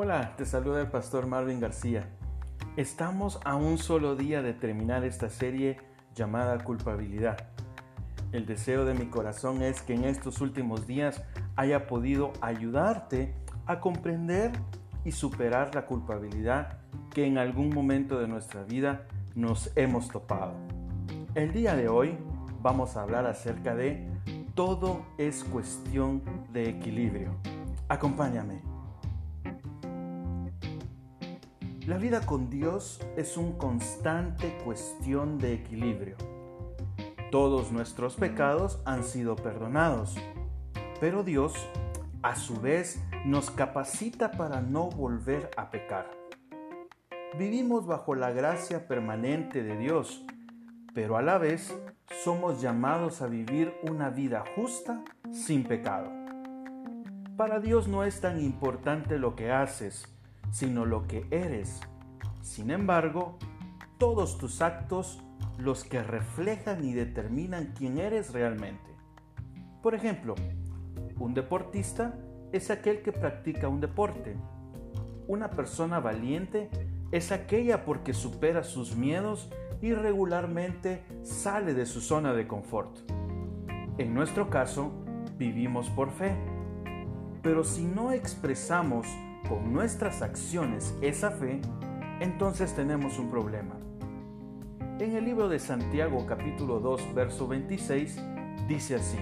Hola, te saluda el pastor Marvin García. Estamos a un solo día de terminar esta serie llamada culpabilidad. El deseo de mi corazón es que en estos últimos días haya podido ayudarte a comprender y superar la culpabilidad que en algún momento de nuestra vida nos hemos topado. El día de hoy vamos a hablar acerca de todo es cuestión de equilibrio. Acompáñame. La vida con Dios es un constante cuestión de equilibrio. Todos nuestros pecados han sido perdonados, pero Dios a su vez nos capacita para no volver a pecar. Vivimos bajo la gracia permanente de Dios, pero a la vez somos llamados a vivir una vida justa sin pecado. Para Dios no es tan importante lo que haces, sino lo que eres. Sin embargo, todos tus actos los que reflejan y determinan quién eres realmente. Por ejemplo, un deportista es aquel que practica un deporte. Una persona valiente es aquella porque supera sus miedos y regularmente sale de su zona de confort. En nuestro caso, vivimos por fe. Pero si no expresamos con nuestras acciones esa fe, entonces tenemos un problema. En el libro de Santiago capítulo 2 verso 26 dice así,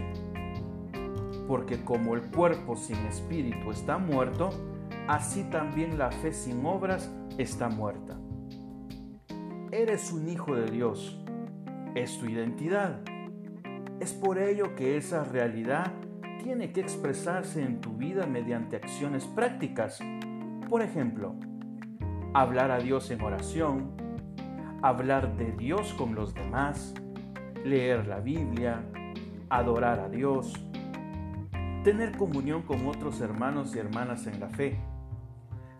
porque como el cuerpo sin espíritu está muerto, así también la fe sin obras está muerta. Eres un hijo de Dios, es tu identidad. Es por ello que esa realidad tiene que expresarse en tu vida mediante acciones prácticas. Por ejemplo, hablar a Dios en oración, hablar de Dios con los demás, leer la Biblia, adorar a Dios, tener comunión con otros hermanos y hermanas en la fe.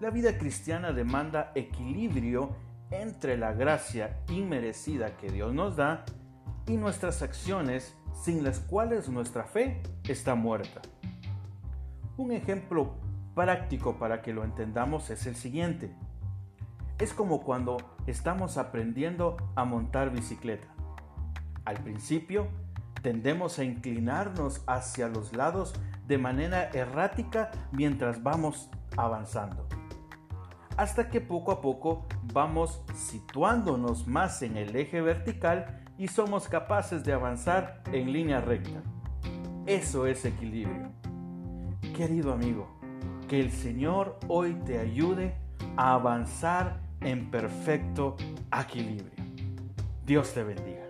La vida cristiana demanda equilibrio entre la gracia inmerecida que Dios nos da y nuestras acciones sin las cuales nuestra fe está muerta. Un ejemplo práctico para que lo entendamos es el siguiente. Es como cuando estamos aprendiendo a montar bicicleta. Al principio, tendemos a inclinarnos hacia los lados de manera errática mientras vamos avanzando. Hasta que poco a poco vamos situándonos más en el eje vertical y somos capaces de avanzar en línea recta. Eso es equilibrio. Querido amigo, que el Señor hoy te ayude a avanzar en perfecto equilibrio. Dios te bendiga.